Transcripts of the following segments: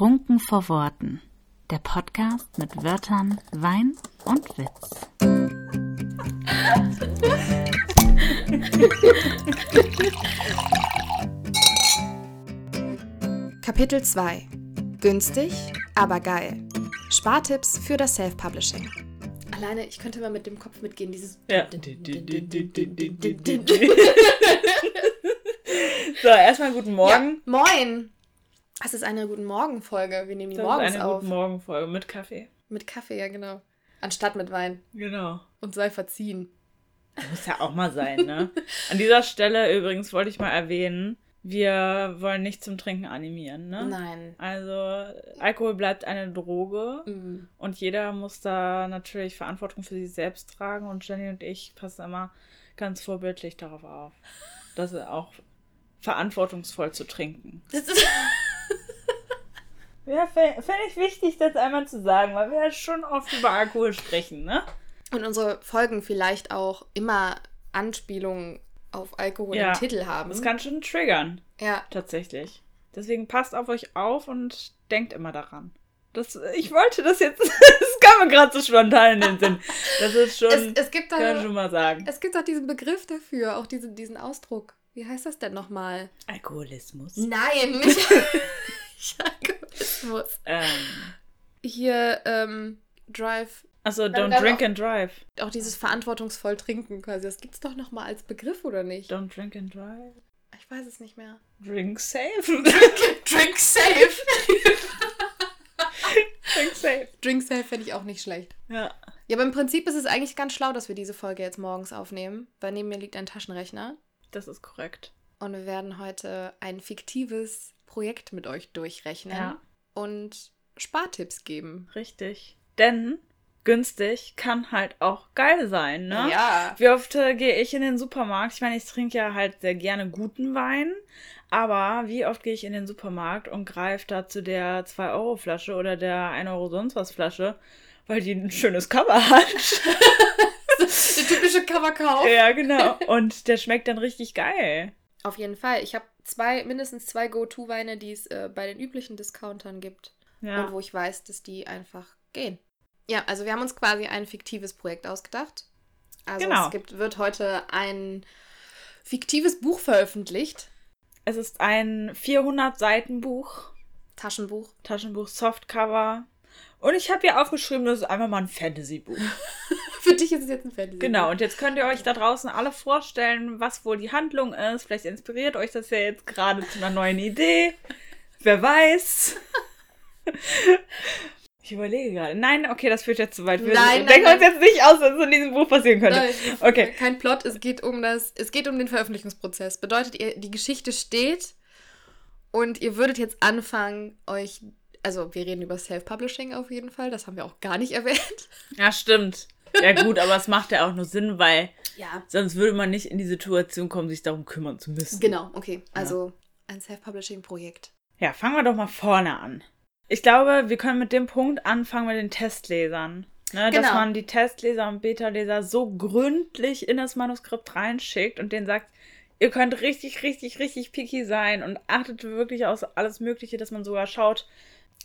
Trunken vor Worten. Der Podcast mit Wörtern, Wein und Witz. Kapitel 2 Günstig, aber geil. Spartipps für das Self-Publishing. Alleine, ich könnte mal mit dem Kopf mitgehen, dieses. Ja. so, erstmal guten Morgen. Ja, moin! Das ist eine Guten Morgen-Folge. Wir nehmen die Das morgens ist eine auf. Guten Morgen-Folge mit Kaffee. Mit Kaffee, ja, genau. Anstatt mit Wein. Genau. Und sei verziehen. Muss ja auch mal sein, ne? An dieser Stelle übrigens wollte ich mal erwähnen, wir wollen nicht zum Trinken animieren, ne? Nein. Also, Alkohol bleibt eine Droge Mhm. und jeder muss da natürlich Verantwortung für sich selbst tragen und Jenny und ich passen immer ganz vorbildlich darauf auf, dass er auch verantwortungsvoll zu trinken. Das ist. Ja, finde ich wichtig, das einmal zu sagen, weil wir ja schon oft über Alkohol sprechen, ne? Und unsere Folgen vielleicht auch immer Anspielungen auf Alkohol Ja. im Titel haben. Das kann schon triggern, ja. tatsächlich. Deswegen passt auf euch auf und denkt immer daran. Das, ich wollte das jetzt, das kam mir gerade so spontan in den Sinn. Das ist schon, Es, es gibt kann ich da. schon mal sagen. Es gibt auch diesen Begriff dafür, auch diesen, diesen Ausdruck. Wie heißt das denn nochmal? Alkoholismus. Nein, nicht Alkoholismus. Ähm, Hier, ähm, Drive, also, don't drink auch- and drive. auch dieses verantwortungsvoll trinken quasi. Das gibt's doch nochmal als Begriff, oder nicht? Don't drink and drive. Ich weiß es nicht mehr. Drink safe. Drink safe! drink safe. Drink safe fände ich auch nicht schlecht. Ja. Ja, aber im Prinzip ist es eigentlich ganz schlau, dass wir diese Folge jetzt morgens aufnehmen, weil neben mir liegt ein Taschenrechner Das ist korrekt. und wir werden heute ein fiktives Projekt mit euch durchrechnen Ja. und Spartipps geben. Richtig. Denn günstig kann halt auch geil sein, ne? Ja. Wie oft äh, gehe ich in den Supermarkt? Ich meine, ich trinke ja halt sehr gerne guten Wein, aber wie oft gehe ich in den Supermarkt und greife da zu der 2-Euro-Flasche oder der 1 Euro sonst was Flasche, weil die ein schönes Cover hat. Der typische Coverkauf. ja, genau. Und der schmeckt dann richtig geil. Auf jeden Fall. Ich habe zwei, mindestens zwei Go-To-Weine, die es äh, bei den üblichen Discountern gibt. Und Ja. wo ich weiß, dass die einfach gehen. Ja, also wir haben uns quasi ein fiktives Projekt ausgedacht. Also Genau. es gibt, wird heute ein fiktives Buch veröffentlicht. Es ist ein 400 Seiten Buch, Taschenbuch. Taschenbuch, Softcover. Und ich habe hier aufgeschrieben, das ist einfach mal ein Fantasy-Buch. Für dich ist es jetzt ein Fantasy. Genau, und jetzt könnt ihr euch da draußen alle vorstellen, was wohl die Handlung ist. Vielleicht inspiriert euch das ja jetzt gerade zu einer neuen Idee. Wer weiß. Ich überlege gerade. Nein, okay, das führt jetzt zu weit. Wir Nein, denken uns jetzt nicht aus, was in diesem Buch passieren könnte. Nein, Okay. Kein Plot, es geht um das, es geht um den Veröffentlichungsprozess. Bedeutet, ihr, die Geschichte steht und ihr würdet jetzt anfangen, euch, also wir reden über Self-Publishing auf jeden Fall, das haben wir auch gar nicht erwähnt. Ja, stimmt. Ja, gut, aber es macht ja auch nur Sinn, weil Ja. sonst würde man nicht in die Situation kommen, sich darum kümmern zu müssen. Genau, okay. Also ein Self-Publishing-Projekt. Ja, fangen wir doch mal vorne an. Ich glaube, wir können mit dem Punkt anfangen mit den Testlesern. Ne, Dass Genau. man die Testleser und Beta-Leser so gründlich in das Manuskript reinschickt und denen sagt, ihr könnt richtig, richtig, richtig picky sein und achtet wirklich auf alles Mögliche, dass man sogar schaut.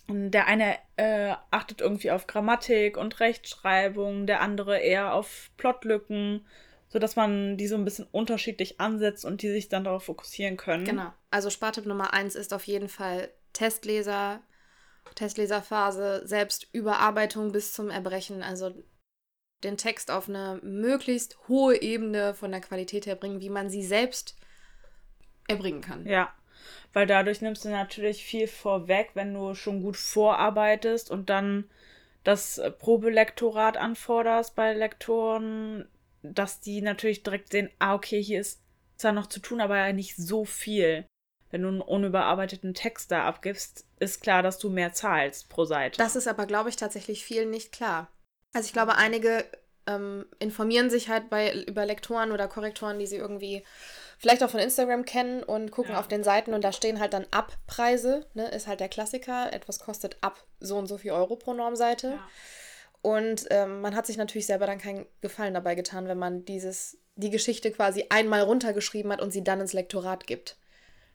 Der eine äh, achtet irgendwie auf Grammatik und Rechtschreibung, der andere eher auf Plotlücken, sodass man die so ein bisschen unterschiedlich ansetzt und die sich dann darauf fokussieren können. Genau. Also Spartipp Nummer eins ist auf jeden Fall Testleser, Testleserphase, selbst Überarbeitung bis zum Erbrechen. Also den Text auf eine möglichst hohe Ebene von der Qualität her bringen, wie man sie selbst erbringen kann. Ja, weil dadurch nimmst du natürlich viel vorweg, wenn du schon gut vorarbeitest und dann das Probelektorat anforderst bei Lektoren, dass die natürlich direkt sehen, ah, okay, hier ist zwar noch zu tun, aber nicht so viel. Wenn du einen unüberarbeiteten Text da abgibst, ist klar, dass du mehr zahlst pro Seite. Das ist aber, glaube ich, tatsächlich vielen nicht klar. Also ich glaube, einige ähm, informieren sich halt bei, über Lektoren oder Korrektoren, die sie irgendwie vielleicht auch von Instagram kennen und gucken Ja. auf den Seiten und da stehen halt dann Abpreise, ne, ist halt der Klassiker. Etwas kostet ab so und so viel Euro pro Normseite. Ja. Und ähm, man hat sich natürlich selber dann keinen Gefallen dabei getan, wenn man dieses, die Geschichte quasi einmal runtergeschrieben hat und sie dann ins Lektorat gibt.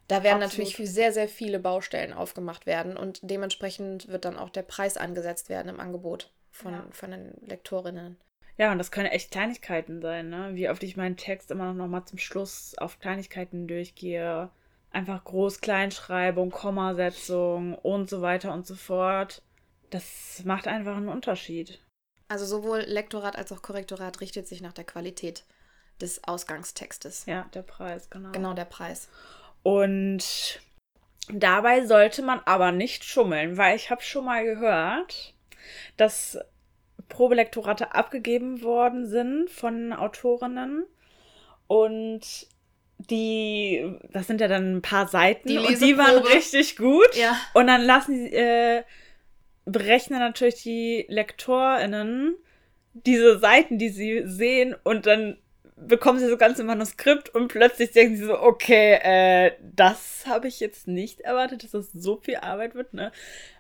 Da werden Absolut. natürlich für sehr, sehr viele Baustellen aufgemacht werden und dementsprechend wird dann auch der Preis angesetzt werden im Angebot von, Ja. von den Lektorinnen. Ja, und das können echt Kleinigkeiten sein, ne? Wie oft ich meinen Text immer noch mal zum Schluss auf Kleinigkeiten durchgehe. Einfach Groß-Kleinschreibung, Kommasetzung und so weiter und so fort. Das macht einfach einen Unterschied. Also sowohl Lektorat als auch Korrektorat richtet sich nach der Qualität des Ausgangstextes. Ja, der Preis, genau. Genau der Preis. Und dabei sollte man aber nicht schummeln, weil ich habe schon mal gehört, dass Probelektorate abgegeben worden sind von Autorinnen und die, das sind ja dann ein paar Seiten Die und die waren richtig gut. Ja. Und dann lassen die, äh, berechnen natürlich die LektorInnen diese Seiten, die sie sehen und dann bekommen sie das ganze Manuskript und plötzlich denken sie so, okay, äh, das habe ich jetzt nicht erwartet, dass das so viel Arbeit wird, ne?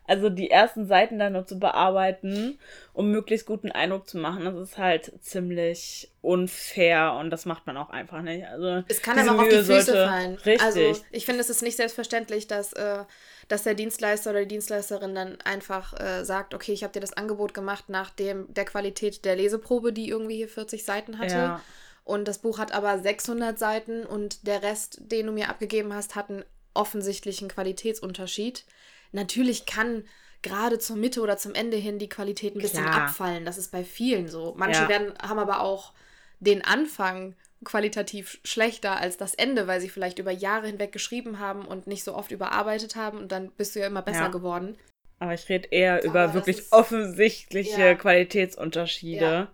Also die ersten Seiten dann noch zu bearbeiten, um möglichst guten Eindruck zu machen, das ist halt ziemlich unfair und das macht man auch einfach nicht. Also Es kann aber auch auf die Füße fallen. Richtig. Also ich finde, es ist nicht selbstverständlich, dass, äh, dass der Dienstleister oder die Dienstleisterin dann einfach äh, sagt, okay, ich habe dir das Angebot gemacht nach dem, der Qualität der Leseprobe, die irgendwie hier 40 Seiten hatte. Ja. Und das Buch hat aber 600 Seiten und der Rest, den du mir abgegeben hast, hat einen offensichtlichen Qualitätsunterschied. Natürlich kann gerade zur Mitte oder zum Ende hin die Qualität ein bisschen Klar. abfallen. Das ist bei vielen so. Manche Ja. werden, haben aber auch den Anfang qualitativ schlechter als das Ende, weil sie vielleicht über Jahre hinweg geschrieben haben und nicht so oft überarbeitet haben und dann bist du ja immer besser Ja. geworden. Aber ich rede eher Aber über wirklich ist- offensichtliche Ja. Qualitätsunterschiede.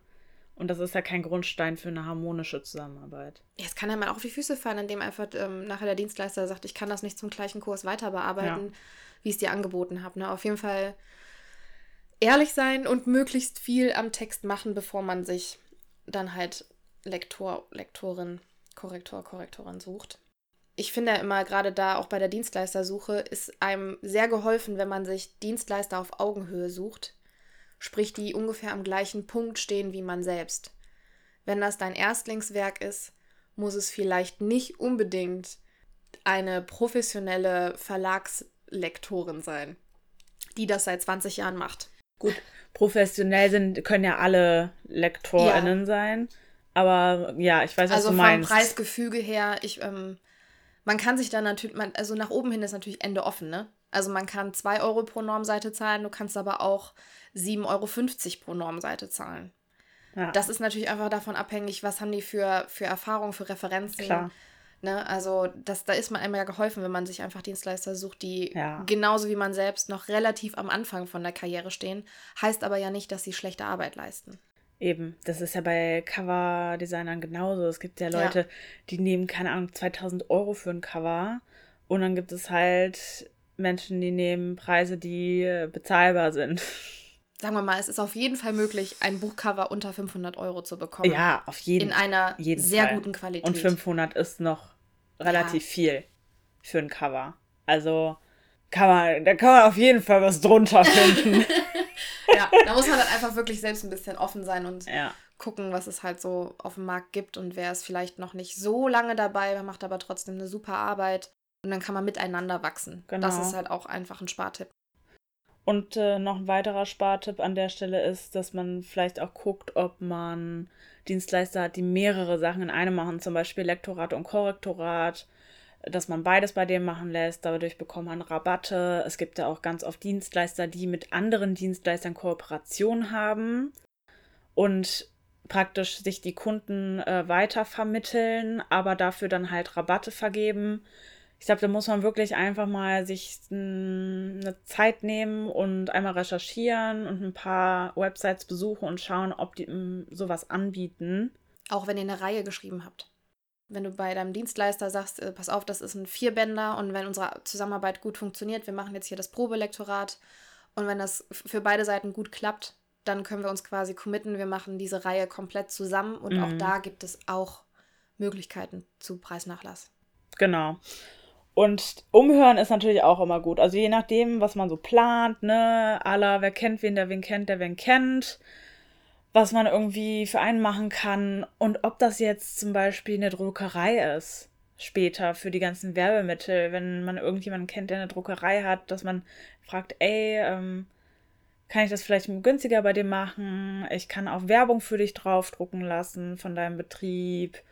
Ja. Und das ist ja kein Grundstein für eine harmonische Zusammenarbeit. Ja, es kann ja mal auch auf die Füße fallen, indem einfach ähm, nachher der Dienstleister sagt, ich kann das nicht zum gleichen Kurs weiter bearbeiten, wie ich es dir angeboten habe. Ne? Auf jeden Fall ehrlich sein und möglichst viel am Text machen, bevor man sich dann halt Lektor, Lektorin, Korrektor, Korrektorin sucht. Ich finde ja immer, gerade da auch bei der Dienstleistersuche, ist einem sehr geholfen, wenn man sich Dienstleister auf Augenhöhe sucht, sprich die ungefähr am gleichen Punkt stehen wie man selbst. Wenn das dein Erstlingswerk ist, muss es vielleicht nicht unbedingt eine professionelle Verlagslektorin sein, die das seit 20 Jahren macht. Gut, professionell sind, können ja alle LektorInnen sein. Aber ja, ich weiß, was also du vom meinst. Preisgefüge her, ich, ähm, man kann sich dann natürlich, man, also nach oben hin ist natürlich Ende offen, ne? Also man kann 2 Euro pro Normseite zahlen, du kannst aber auch 7,50 Euro pro Normseite zahlen. ja, Das ist natürlich einfach davon abhängig, was haben die für, für Erfahrungen, für Referenzen. klar. Ne? Also das, da ist man einmal ja geholfen, wenn man sich einfach Dienstleister sucht, die Ja. genauso wie man selbst noch relativ am Anfang von der Karriere stehen. Heißt aber ja nicht, dass sie schlechte Arbeit leisten. Eben, das ist ja bei Cover-Designern genauso. Es gibt ja Ja. Leute, die nehmen, keine Ahnung, 2000 Euro für ein Cover. Und dann gibt es halt Menschen, die nehmen Preise, die äh, bezahlbar sind. Sagen wir mal, es ist auf jeden Fall möglich, ein Buchcover unter 500 Euro zu bekommen. Ja, auf jeden In einer jeden sehr Fall. guten Qualität. Und 500 ist noch relativ viel für ein Cover. Also kann man, da kann man auf jeden Fall was drunter finden. Ja, da muss man dann einfach wirklich selbst ein bisschen offen sein und ja, gucken, was es halt so auf dem Markt gibt und wer ist vielleicht noch nicht so lange dabei, macht aber trotzdem eine super Arbeit. Und dann kann man miteinander wachsen. Das Genau. ist halt auch einfach ein Spartipp. Und äh, noch ein weiterer Spartipp an der Stelle ist, dass man vielleicht auch guckt, ob man Dienstleister hat, die mehrere Sachen in einem machen, zum Beispiel Lektorat und Korrektorat, dass man beides bei dem machen lässt. Dadurch bekommt man Rabatte. Es gibt ja auch ganz oft Dienstleister, die mit anderen Dienstleistern Kooperation haben und praktisch sich die Kunden äh, weitervermitteln, aber dafür dann halt Rabatte vergeben. Ich glaube, da muss man wirklich einfach mal sich eine Zeit nehmen und einmal recherchieren und ein paar Websites besuchen und schauen, ob die mm, sowas anbieten. Auch wenn ihr eine Reihe geschrieben habt. Wenn du bei deinem Dienstleister sagst, äh, pass auf, das ist ein Vierbänder und wenn unsere Zusammenarbeit gut funktioniert, wir machen jetzt hier das Probelektorat und wenn das für beide Seiten gut klappt, dann können wir uns quasi committen, wir machen diese Reihe komplett zusammen und auch Mhm. da gibt es auch Möglichkeiten zu Preisnachlass. Genau. Und umhören ist natürlich auch immer gut. Also je nachdem, was man so plant, ne, aller, wer kennt wen, der wen kennt, der wen kennt, was man irgendwie für einen machen kann und ob das jetzt zum Beispiel eine Druckerei ist. später für die ganzen Werbemittel, wenn man irgendjemanden kennt, der eine Druckerei hat, dass man fragt, ey, ähm, kann ich das vielleicht günstiger bei dir machen? Ich kann auch Werbung für dich draufdrucken lassen von deinem Betrieb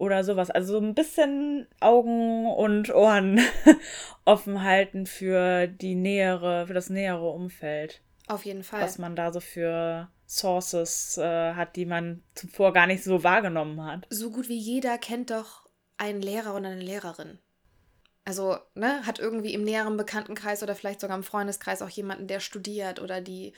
oder sowas. Also so ein bisschen Augen und Ohren offen halten für die nähere, für das nähere Umfeld. Auf jeden Fall. Was man da so für Sources äh, hat, die man zuvor gar nicht so wahrgenommen hat. So gut wie jeder kennt doch einen Lehrer oder eine Lehrerin. Also, ne, hat irgendwie im näheren Bekanntenkreis oder vielleicht sogar im Freundeskreis auch jemanden, der studiert oder die.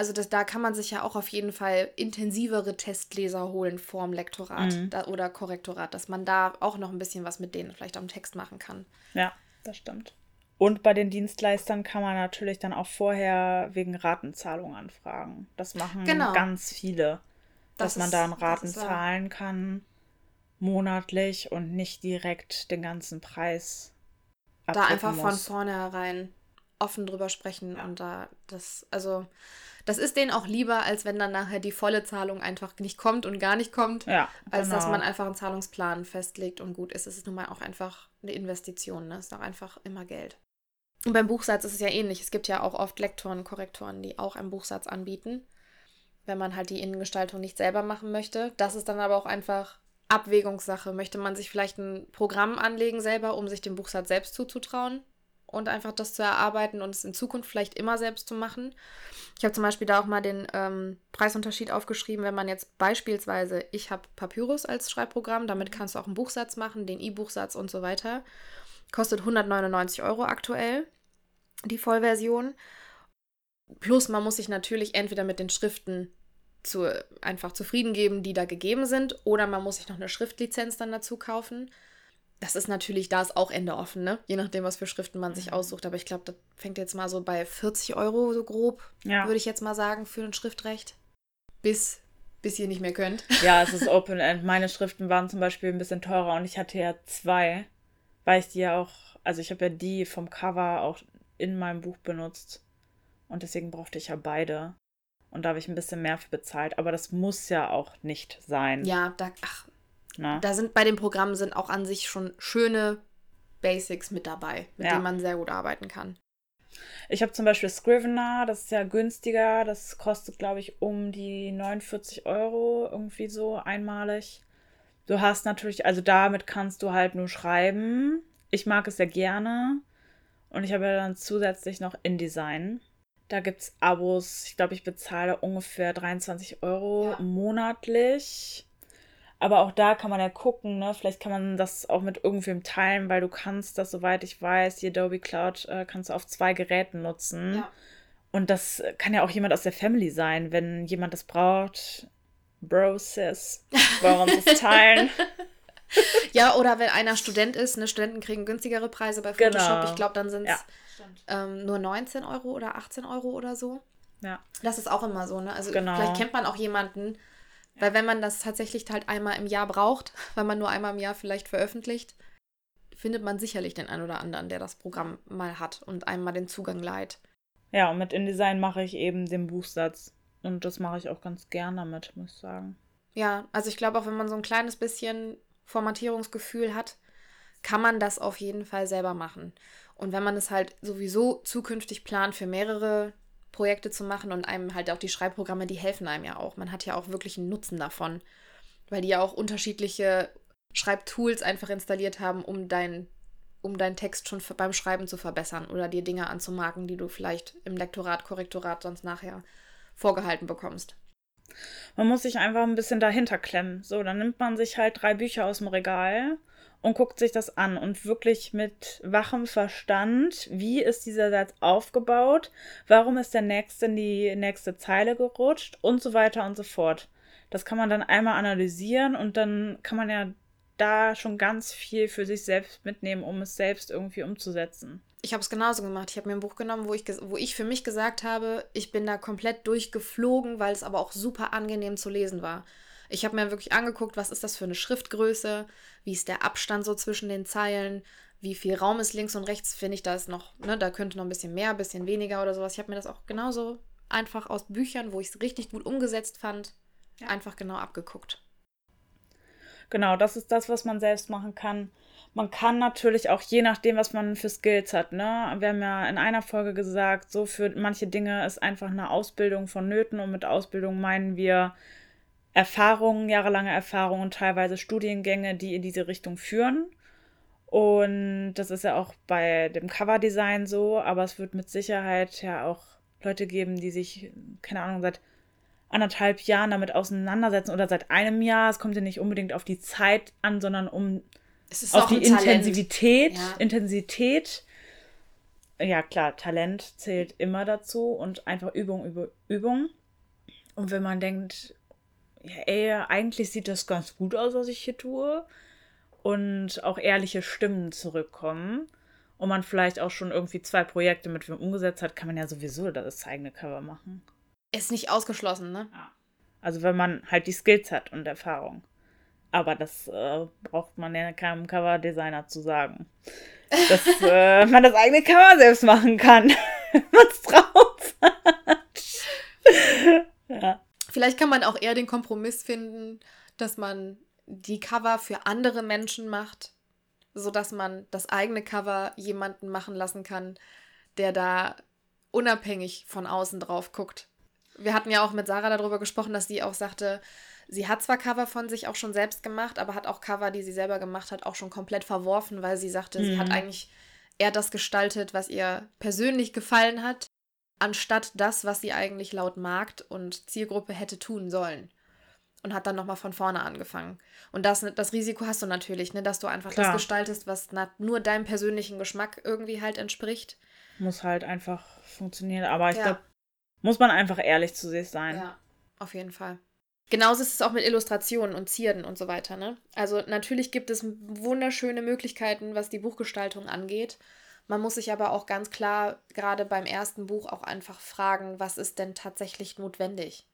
Also, das, da kann man sich ja auch auf jeden Fall intensivere Testleser holen vorm Lektorat Mhm. da, oder Korrektorat, dass man da auch noch ein bisschen was mit denen vielleicht am Text machen kann. Ja, das stimmt. Und bei den Dienstleistern kann man natürlich dann auch vorher wegen Ratenzahlung anfragen. Das machen Genau. ganz viele, Das dass man ist- da in das Raten zahlen kann, monatlich und nicht direkt den ganzen Preis. da einfach von muss. vornherein offen drüber sprechen und da das, also das ist denen auch lieber, als wenn dann nachher die volle Zahlung einfach nicht kommt und gar nicht kommt, Ja, als dass genau. man einfach einen Zahlungsplan festlegt und gut ist. Es ist nun mal auch einfach eine Investition, ne? Es ist auch einfach immer Geld. Und beim Buchsatz ist es ja ähnlich. Es gibt ja auch oft Lektoren, Korrektoren, die auch einen Buchsatz anbieten, wenn man halt die Innengestaltung nicht selber machen möchte. Das ist dann aber auch einfach Abwägungssache. Möchte man sich vielleicht ein Programm anlegen selber, um sich den Buchsatz selbst zuzutrauen und einfach das zu erarbeiten und es in Zukunft vielleicht immer selbst zu machen? Ich habe zum Beispiel da auch mal den ähm, Preisunterschied aufgeschrieben, wenn man jetzt beispielsweise, ich habe Papyrus als Schreibprogramm, damit kannst du auch einen Buchsatz machen, den E-Buchsatz und so weiter. Kostet 199 Euro aktuell, die Vollversion. Plus man muss sich natürlich entweder mit den Schriften zu, einfach zufrieden geben, die da gegeben sind, oder man muss sich noch eine Schriftlizenz dann dazu kaufen. Das ist natürlich, da ist auch Ende offen, ne? Je nachdem, was für Schriften man sich aussucht. Aber ich glaube, das fängt jetzt mal so bei 40 Euro so grob, Ja. würde ich jetzt mal sagen, für ein Schriftrecht. Bis, bis ihr nicht mehr könnt. Ja, es ist Open End. Meine Schriften waren zum Beispiel ein bisschen teurer und ich hatte ja zwei, weil ich die ja auch, also ich habe ja die vom Cover auch in meinem Buch benutzt und deswegen brauchte ich ja beide. Und da habe ich ein bisschen mehr für bezahlt, aber das muss ja auch nicht sein. Ja, da, ach, Ne? da sind bei den Programmen sind auch an sich schon schöne Basics mit dabei, mit Ja. denen man sehr gut arbeiten kann. Ich habe zum Beispiel Scrivener, das ist ja günstiger. Das kostet, glaube ich, um die 49 Euro, irgendwie so einmalig. Du hast natürlich, also damit kannst du halt nur schreiben. Ich mag es sehr gerne. Und ich habe ja dann zusätzlich noch InDesign. Da gibt es Abos. Ich glaube, ich bezahle ungefähr 23 Euro Ja. monatlich. Aber auch da kann man ja gucken, ne? Vielleicht kann man das auch mit irgendwem teilen, weil du kannst das, soweit ich weiß, die Adobe Cloud äh, kannst du auf zwei Geräten nutzen. Ja. Und das kann ja auch jemand aus der Family sein, wenn jemand das braucht. Bro, Sis, warum das teilen? Ja, oder wenn einer Student ist, ne, Studenten kriegen günstigere Preise bei Photoshop. Genau. Ich glaube, dann sind es Ja. ähm, nur 19 Euro oder 18 Euro oder so. Ja. Das ist auch immer so, ne? Also Genau. vielleicht kennt man auch jemanden, weil wenn man das tatsächlich halt einmal im Jahr braucht, weil man nur einmal im Jahr vielleicht veröffentlicht, findet man sicherlich den einen oder anderen, der das Programm mal hat und einem mal den Zugang leiht. Ja, und mit InDesign mache ich eben den Buchsatz. Und das mache ich auch ganz gern damit, muss ich sagen. Ja, also ich glaube auch, wenn man so ein kleines bisschen Formatierungsgefühl hat, kann man das auf jeden Fall selber machen. Und wenn man es halt sowieso zukünftig plant, für mehrere Projekte zu machen und einem halt auch die Schreibprogramme, die helfen einem ja auch. Man hat ja auch wirklich einen Nutzen davon, weil die ja auch unterschiedliche Schreibtools einfach installiert haben, um dein um deinen Text schon beim Schreiben zu verbessern oder dir Dinge anzumarken, die du vielleicht im Lektorat, Korrektorat sonst nachher vorgehalten bekommst. Man muss sich einfach ein bisschen dahinter klemmen. So, dann nimmt man sich halt drei Bücher aus dem Regal und guckt sich das an und wirklich mit wachem Verstand, wie ist dieser Satz aufgebaut, warum ist der nächste in die nächste Zeile gerutscht und so weiter und so fort. Das kann man dann einmal analysieren und dann kann man ja da schon ganz viel für sich selbst mitnehmen, um es selbst irgendwie umzusetzen. Ich habe es genauso gemacht. Ich habe mir ein Buch genommen, wo ich, wo ich für mich gesagt habe, ich bin da komplett durchgeflogen, weil es aber auch super angenehm zu lesen war. Ich habe mir wirklich angeguckt, was ist das für eine Schriftgröße, wie ist der Abstand so zwischen den Zeilen, wie viel Raum ist links und rechts, finde ich, da ist noch, ne, da könnte noch ein bisschen mehr, ein bisschen weniger oder sowas. Ich habe mir das auch genauso einfach aus Büchern, wo ich es richtig gut umgesetzt fand, einfach genau abgeguckt. Genau, das ist das, was man selbst machen kann. Man kann natürlich auch, je nachdem, was man für Skills hat, ne? Wir haben ja in einer Folge gesagt, so für manche Dinge ist einfach eine Ausbildung vonnöten und mit Ausbildung meinen wir Erfahrungen, jahrelange Erfahrungen und teilweise Studiengänge, die in diese Richtung führen. Und das ist ja auch bei dem Coverdesign so, aber es wird mit Sicherheit ja auch Leute geben, die sich, keine Ahnung, seit anderthalb Jahren damit auseinandersetzen oder seit einem Jahr. Es kommt ja nicht unbedingt auf die Zeit an, sondern um auf die Intensivität, ja. Intensität. Ja, klar, Talent zählt immer dazu und einfach Übung über Übung. Und wenn man denkt, ja, ey, eigentlich sieht das ganz gut aus, was ich hier tue, und auch ehrliche Stimmen zurückkommen und man vielleicht auch schon irgendwie zwei Projekte mit wem umgesetzt hat, kann man ja sowieso das eigene Cover machen. Ist nicht ausgeschlossen, ne? Ja. Also wenn man halt die Skills hat und Erfahrung. Aber das äh, braucht man ja keinem Cover-Designer zu sagen. Dass äh, man das eigene Cover selbst machen kann. Was drauf ja. Vielleicht kann man auch eher den Kompromiss finden, dass man die Cover für andere Menschen macht, sodass man das eigene Cover jemanden machen lassen kann, der da unabhängig von außen drauf guckt. Wir hatten ja auch mit Sarah darüber gesprochen, dass sie auch sagte, sie hat zwar Cover von sich auch schon selbst gemacht, aber hat auch Cover, die sie selber gemacht hat, auch schon komplett verworfen, weil sie sagte, mhm. sie hat mhm. eigentlich eher das gestaltet, was ihr persönlich gefallen hat, anstatt das, was sie eigentlich laut Markt und Zielgruppe hätte tun sollen. Und hat dann nochmal von vorne angefangen. Und das, das Risiko hast du natürlich, ne, dass du einfach Klar. das gestaltest, was nur deinem persönlichen Geschmack irgendwie halt entspricht. Muss halt einfach funktionieren. Aber ich ja. glaube, muss man einfach ehrlich zu sich sein. Ja, auf jeden Fall. Genauso ist es auch mit Illustrationen und Zierden und so weiter. Ne? Also natürlich gibt es wunderschöne Möglichkeiten, was die Buchgestaltung angeht. Man muss sich aber auch ganz klar, gerade beim ersten Buch, auch einfach fragen, was ist denn tatsächlich notwendig?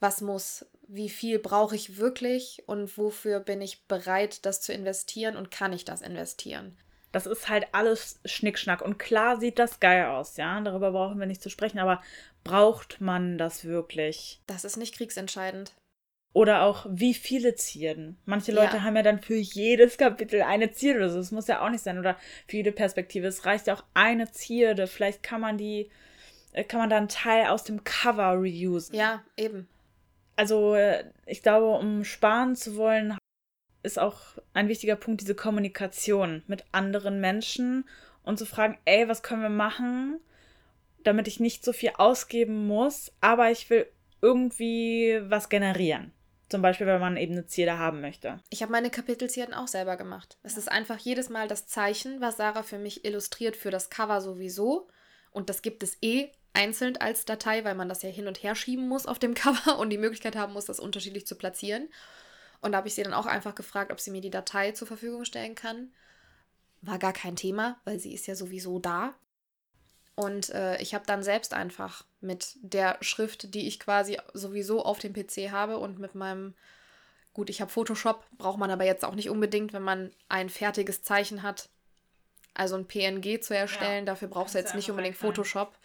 Was muss, wie viel brauche ich wirklich und wofür bin ich bereit, das zu investieren und kann ich das investieren? Das ist halt alles Schnickschnack. Und klar sieht das geil aus, ja. Darüber brauchen wir nicht zu sprechen. Aber braucht man das wirklich? Das ist nicht kriegsentscheidend. Oder auch, wie viele Zierden. Manche Leute ja. haben ja dann für jedes Kapitel eine Zierde oder so. Das muss ja auch nicht sein. Oder für jede Perspektive. Es reicht ja auch eine Zierde. Vielleicht kann man die, äh, kann man da einen Teil aus dem Cover reusen. Ja, eben. Also, äh, ich glaube, um sparen zu wollen, ist auch ein wichtiger Punkt diese Kommunikation mit anderen Menschen und zu fragen, ey, was können wir machen, damit ich nicht so viel ausgeben muss, aber ich will irgendwie was generieren. Zum Beispiel, wenn man eben eine Ziele haben möchte. Ich habe meine Kapitelzierden auch selber gemacht. Es ist einfach jedes Mal das Zeichen, was Sarah für mich illustriert für das Cover sowieso. Und das gibt es eh einzeln als Datei, weil man das ja hin und her schieben muss auf dem Cover und die Möglichkeit haben muss, das unterschiedlich zu platzieren. Und da habe ich sie dann auch einfach gefragt, ob sie mir die Datei zur Verfügung stellen kann. War gar kein Thema, weil sie ist ja sowieso da. Und äh, ich habe dann selbst einfach mit der Schrift, die ich quasi sowieso auf dem PC habe und mit meinem, gut, ich habe Photoshop, braucht man aber jetzt auch nicht unbedingt, wenn man ein fertiges Zeichen hat, also ein PNG zu erstellen. Ja, dafür brauchst du jetzt nicht unbedingt Photoshop.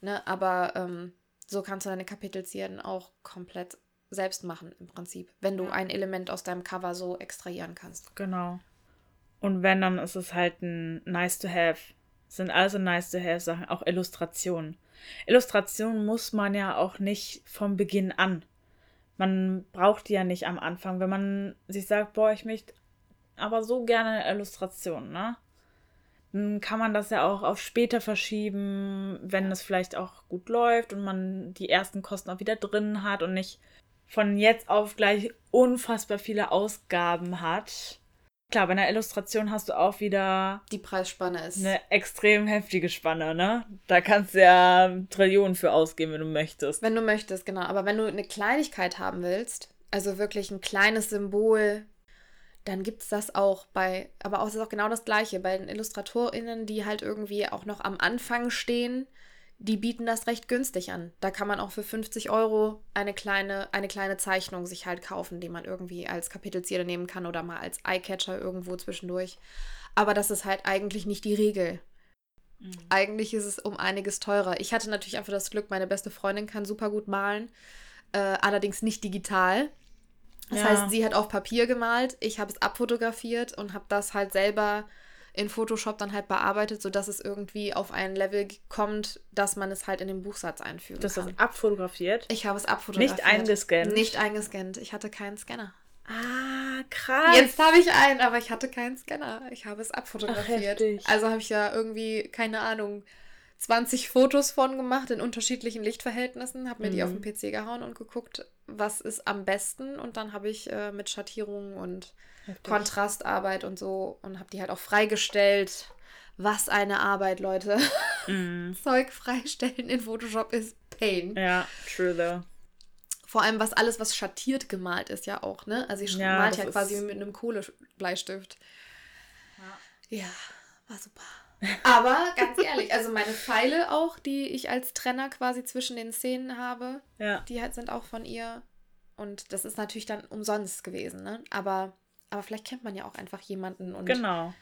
Ne? Aber ähm, so kannst du deine Kapitelzierden auch komplett selbst machen im Prinzip, wenn du ein Element aus deinem Cover so extrahieren kannst. Genau. Und wenn, dann ist es halt ein nice to have. Sind also nice to have Sachen, auch Illustrationen. Illustrationen muss man ja auch nicht vom Beginn an. Man braucht die ja nicht am Anfang, wenn man sich sagt, boah, ich möchte aber so gerne eine Illustration, ne? Dann kann man das ja auch auf später verschieben, wenn es vielleicht auch gut läuft und man die ersten Kosten auch wieder drin hat und nicht von jetzt auf gleich unfassbar viele Ausgaben hat. Klar, bei einer Illustration hast du auch wieder. Die Preisspanne ist. Eine extrem heftige Spanne, ne? Da kannst du ja Trillionen für ausgeben, wenn du möchtest. Wenn du möchtest, genau. Aber wenn du eine Kleinigkeit haben willst, also wirklich ein kleines Symbol, dann gibt es das auch bei. Aber auch, es ist auch genau das Gleiche bei den IllustratorInnen, die halt irgendwie auch noch am Anfang stehen die bieten das recht günstig an. Da kann man auch für 50 Euro eine kleine, eine kleine Zeichnung sich halt kaufen, die man irgendwie als Kapitelzierde nehmen kann oder mal als Eyecatcher irgendwo zwischendurch. Aber das ist halt eigentlich nicht die Regel. Mhm. Eigentlich ist es um einiges teurer. Ich hatte natürlich einfach das Glück, meine beste Freundin kann super gut malen, äh, allerdings nicht digital. Das Ja. heißt, sie hat auf Papier gemalt, ich habe es abfotografiert und habe das halt selber in Photoshop dann halt bearbeitet, sodass es irgendwie auf ein Level kommt, dass man es halt in den Buchsatz einfügen Das kann. ist abfotografiert. Ich habe es abfotografiert. Nicht eingescannt? Nicht eingescannt. Ich hatte keinen Scanner. Ah, krass. Jetzt habe ich einen, aber ich hatte keinen Scanner. Ich habe es abfotografiert. heftig. also habe ich ja irgendwie, keine Ahnung, 20 Fotos von gemacht in unterschiedlichen Lichtverhältnissen, habe mir die auf Mhm. den PC gehauen und geguckt, was ist am besten. Und dann habe ich äh, mit Schattierungen und Heftig. Kontrastarbeit und so und habe die halt auch freigestellt. Was eine Arbeit, Leute. Mm. Zeug freistellen in Photoshop ist Pain. Ja, true though. Vor allem, was alles, was schattiert gemalt ist, ja auch, ne? Also ich Ja, malt ja quasi mit einem Kohlebleistift. Ja, war super. Aber ganz ehrlich, also meine Pfeile auch, die ich als Trenner quasi zwischen den Szenen habe, Ja. die halt sind auch von ihr. Und das ist natürlich dann umsonst gewesen, ne? Aber, aber vielleicht kennt man ja auch einfach jemanden und Genau.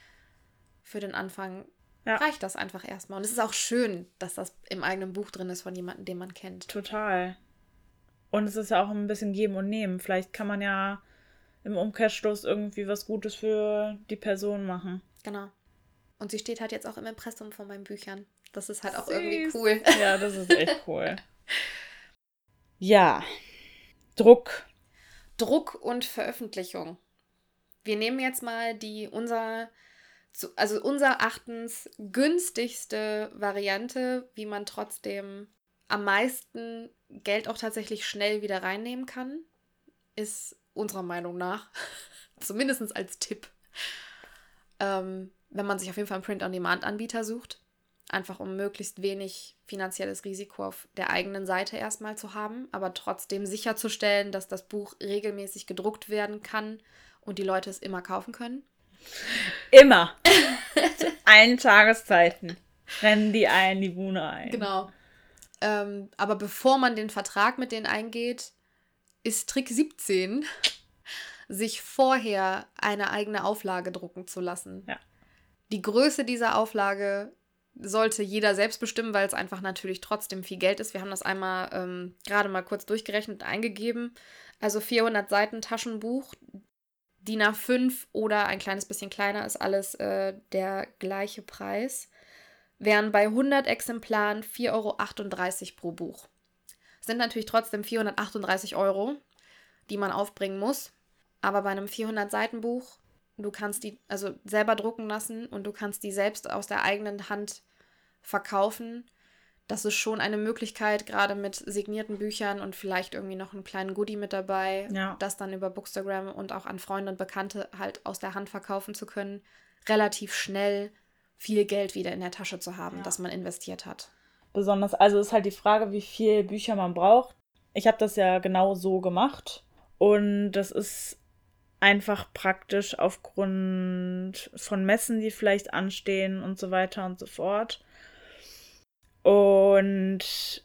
für den Anfang Ja. reicht das einfach erstmal. Und es ist auch schön, dass das im eigenen Buch drin ist von jemandem, den man kennt. Total. Und es ist ja auch ein bisschen geben und nehmen. Vielleicht kann man ja im Umkehrschluss irgendwie was Gutes für die Person machen. Genau. Und sie steht halt jetzt auch im Impressum von meinen Büchern. Das ist halt auch Süß. irgendwie cool. Ja, das ist echt cool. Ja. Druck. Druck und Veröffentlichung. Wir nehmen jetzt mal die unser, also unser Erachtens günstigste Variante, wie man trotzdem am meisten Geld auch tatsächlich schnell wieder reinnehmen kann, ist unserer Meinung nach, zumindest als Tipp, ähm, wenn man sich auf jeden Fall einen Print-on-Demand-Anbieter sucht, einfach um möglichst wenig finanzielles Risiko auf der eigenen Seite erstmal zu haben, aber trotzdem sicherzustellen, dass das Buch regelmäßig gedruckt werden kann und die Leute es immer kaufen können. Immer. Zu allen Tageszeiten rennen die ein, die Buhne ein. Genau. Ähm, aber bevor man den Vertrag mit denen eingeht, ist Trick 17, sich vorher eine eigene Auflage drucken zu lassen. Ja. Die Größe dieser Auflage sollte jeder selbst bestimmen, weil es einfach natürlich trotzdem viel Geld ist. Wir haben das einmal ähm, gerade mal kurz durchgerechnet und eingegeben. Also 400 Seiten Taschenbuch, DIN A5 oder ein kleines bisschen kleiner ist alles äh, der gleiche Preis wären bei 100 Exemplaren 4,38 Euro pro Buch. Sind natürlich trotzdem 438 Euro, die man aufbringen muss. Aber bei einem 400-Seiten-Buch, du kannst die also selber drucken lassen und du kannst die selbst aus der eigenen Hand verkaufen. Das ist schon eine Möglichkeit, gerade mit signierten Büchern und vielleicht irgendwie noch einen kleinen Goodie mit dabei, Ja. das dann über Bookstagram und auch an Freunde und Bekannte halt aus der Hand verkaufen zu können, relativ schnell viel Geld wieder in der Tasche zu haben, Ja. das man investiert hat. Besonders, also ist halt die Frage, wie viel Bücher man braucht. Ich habe das ja genau so gemacht. Und das ist einfach praktisch aufgrund von Messen, die vielleicht anstehen und so weiter und so fort. Und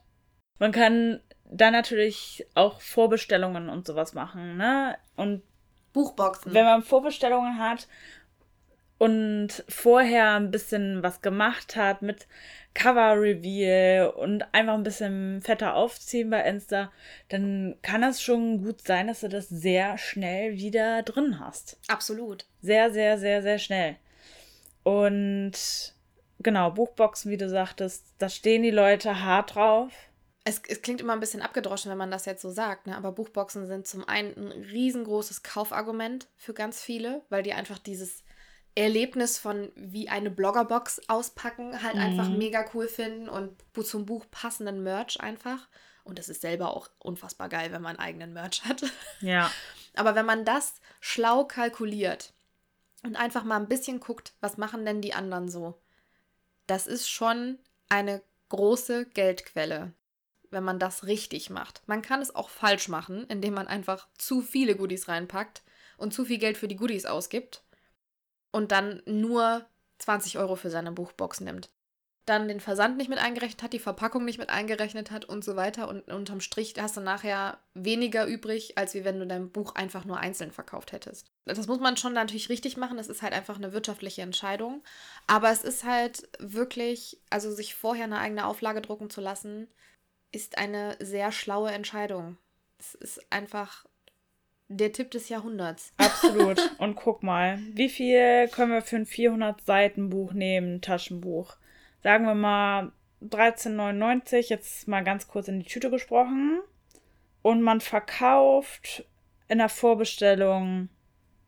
man kann da natürlich auch Vorbestellungen und sowas machen, ne? Und Buchboxen. wenn man Vorbestellungen hat und vorher ein bisschen was gemacht hat mit Cover Reveal und einfach ein bisschen fetter aufziehen bei Insta, dann kann das schon gut sein, dass du das sehr schnell wieder drin hast. Absolut. Sehr, sehr, sehr, sehr schnell. Und genau, Buchboxen, wie du sagtest, da stehen die Leute hart drauf. Es, es klingt immer ein bisschen abgedroschen, wenn man das jetzt so sagt, ne? aber Buchboxen sind zum einen ein riesengroßes Kaufargument für ganz viele, weil die einfach dieses Erlebnis von wie eine Bloggerbox auspacken halt Mhm. einfach mega cool finden und zum Buch passenden Merch einfach. Und das ist selber auch unfassbar geil, wenn man eigenen Merch hat. Ja. Aber wenn man das schlau kalkuliert und einfach mal ein bisschen guckt, was machen denn die anderen so, das ist schon eine große Geldquelle, wenn man das richtig macht. Man kann es auch falsch machen, indem man einfach zu viele Goodies reinpackt und zu viel Geld für die Goodies ausgibt und dann nur 20 Euro für seine Buchbox nimmt. Dann den Versand nicht mit eingerechnet hat, die Verpackung nicht mit eingerechnet hat und so weiter. Und unterm Strich hast du nachher weniger übrig, als wie wenn du dein Buch einfach nur einzeln verkauft hättest. Das muss man schon natürlich richtig machen. Das ist halt einfach eine wirtschaftliche Entscheidung. Aber es ist halt wirklich, also sich vorher eine eigene Auflage drucken zu lassen, ist eine sehr schlaue Entscheidung. Es ist einfach der Tipp des Jahrhunderts. Absolut. Und guck mal, wie viel können wir für ein 400 Seiten Buch nehmen, Taschenbuch? Sagen wir mal 13,99, jetzt mal ganz kurz in die Tüte gesprochen. Und man verkauft in der Vorbestellung,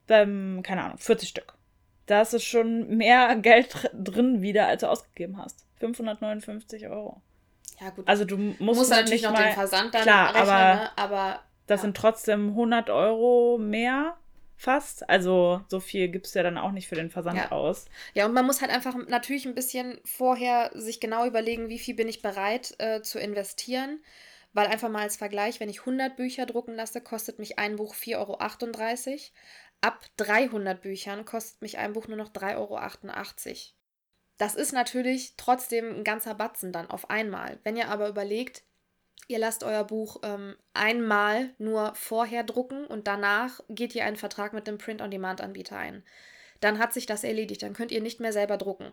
ähm, keine Ahnung, 40 Stück. Da ist es schon mehr Geld drin wieder, als du ausgegeben hast. 559 Euro. Ja, gut. Also du musst, musst natürlich nicht noch mal, den Versand dann klar, rechnen, aber ne? aber das ja. sind trotzdem 100 Euro mehr fast. Also so viel gibst du ja dann auch nicht für den Versand Ja. aus. Ja, und man muss halt einfach natürlich ein bisschen vorher sich genau überlegen, wie viel bin ich bereit äh, zu investieren. Weil einfach mal als Vergleich, wenn ich 100 Bücher drucken lasse, kostet mich ein Buch 4,38 Euro. Ab 300 Büchern kostet mich ein Buch nur noch 3,88 Euro. Das ist natürlich trotzdem ein ganzer Batzen dann auf einmal. Wenn ihr aber überlegt, ihr lasst euer Buch ähm, einmal nur vorher drucken und danach geht ihr einen Vertrag mit dem Print-on-Demand-Anbieter ein, dann hat sich das erledigt. Dann könnt ihr nicht mehr selber drucken,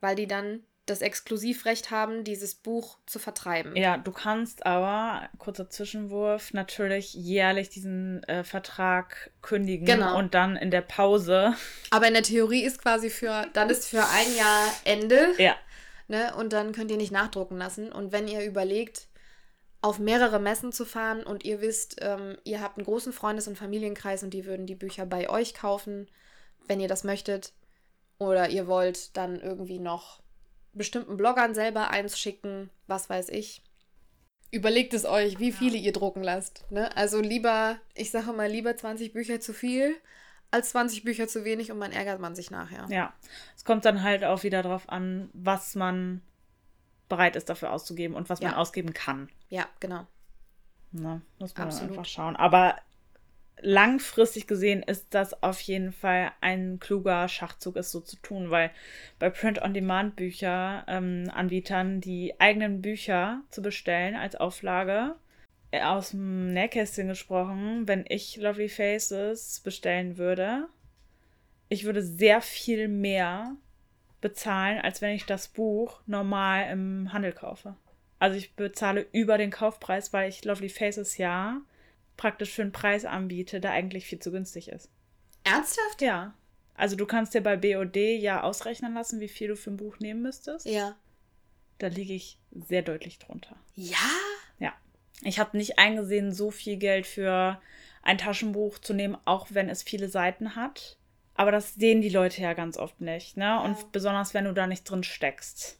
weil die dann das Exklusivrecht haben, dieses Buch zu vertreiben. Ja, du kannst aber, kurzer Zwischenwurf, natürlich jährlich diesen äh, Vertrag kündigen Genau. und dann in der Pause. Aber in der Theorie ist quasi für, dann ist für ein Jahr Ende. Ja, Ne? Und dann könnt ihr nicht nachdrucken lassen. Und wenn ihr überlegt, auf mehrere Messen zu fahren und ihr wisst, ähm, ihr habt einen großen Freundes- und Familienkreis und die würden die Bücher bei euch kaufen, wenn ihr das möchtet, oder ihr wollt dann irgendwie noch bestimmten Bloggern selber eins schicken, was weiß ich. Überlegt es euch, wie viele ihr drucken lasst. Ne? Also lieber, ich sage mal, lieber 20 Bücher zu viel als 20 Bücher zu wenig und man ärgert man sich nachher. ja. Es kommt dann halt auch wieder drauf an, was man bereit ist dafür auszugeben und was man Ja. ausgeben kann. Ja, genau. Ne? Muss man einfach schauen. Aber langfristig gesehen ist das auf jeden Fall ein kluger Schachzug, es so zu tun, weil bei Print-on-Demand-Bücher-Anbietern die eigenen Bücher zu bestellen als Auflage, äh, aus dem Nähkästchen gesprochen, wenn ich Lovely Faces bestellen würde, ich würde sehr viel mehr bezahlen, als wenn ich das Buch normal im Handel kaufe. Also ich bezahle über den Kaufpreis, weil ich Lovely Faces ja praktisch für einen Preis anbiete, der eigentlich viel zu günstig ist. Ernsthaft? Ja. Also du kannst dir bei BOD ja ausrechnen lassen, wie viel du für ein Buch nehmen müsstest. Ja. Da liege ich sehr deutlich drunter. Ja? Ja. Ich habe nicht eingesehen, so viel Geld für ein Taschenbuch zu nehmen, auch wenn es viele Seiten hat. Aber das sehen die Leute ja ganz oft nicht, ne? Und Ja. besonders wenn du da nicht drin steckst.